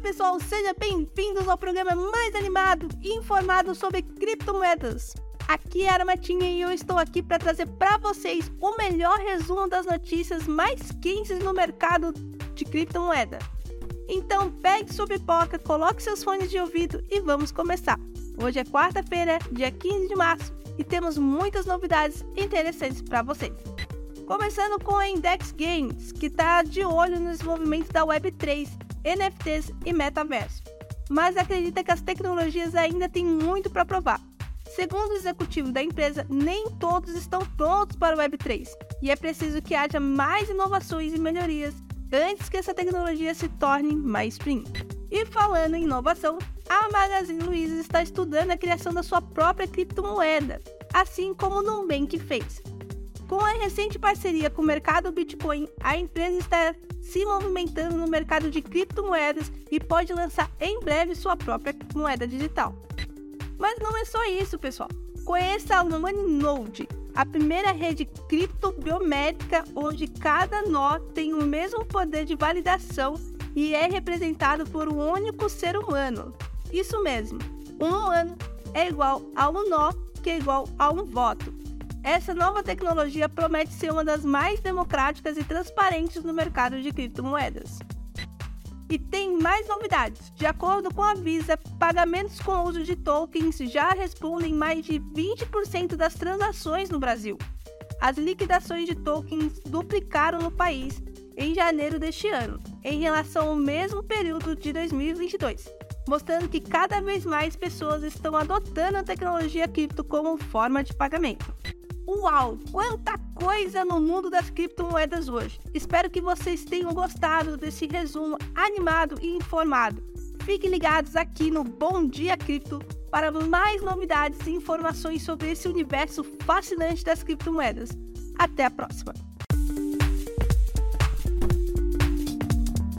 pessoal, sejam bem-vindos ao programa mais animado e informado sobre criptomoedas. Aqui é a Armatinha e eu estou aqui para trazer para vocês o melhor resumo das notícias mais quentes no mercado de criptomoeda. Então pegue sua pipoca, coloque seus fones de ouvido e vamos começar. Hoje é quarta-feira, dia 15 de março, e temos muitas novidades interessantes para vocês. Começando com a Index Games, que está de olho no desenvolvimento da Web3, NFTs e metaverso, mas acredita que as tecnologias ainda têm muito para provar. Segundo o executivo da empresa, nem todos estão prontos para o Web3 e é preciso que haja mais inovações e melhorias antes que essa tecnologia se torne mais mainstream. E falando em inovação, a Magazine Luiza está estudando a criação da sua própria criptomoeda, assim como o Nubank fez. Com a recente parceria com o mercado Bitcoin, a empresa está se movimentando no mercado de criptomoedas e pode lançar em breve sua própria moeda digital. Mas não é só isso, pessoal. Conheça a Node, a primeira rede criptobiométrica onde cada nó tem o mesmo poder de validação e é representado por um único ser humano. Isso mesmo, um humano é igual a um nó que é igual a um voto. Essa nova tecnologia promete ser uma das mais democráticas e transparentes no mercado de criptomoedas. E tem mais novidades. De acordo com a Visa, pagamentos com uso de tokens já respondem mais de 20% das transações no Brasil. As liquidações de tokens duplicaram no país em janeiro deste ano, em relação ao mesmo período de 2022, mostrando que cada vez mais pessoas estão adotando a tecnologia cripto como forma de pagamento. Uau, quanta coisa no mundo das criptomoedas hoje! Espero que vocês tenham gostado desse resumo animado e informado. Fiquem ligados aqui no Bom Dia Cripto para mais novidades e informações sobre esse universo fascinante das criptomoedas. Até a próxima!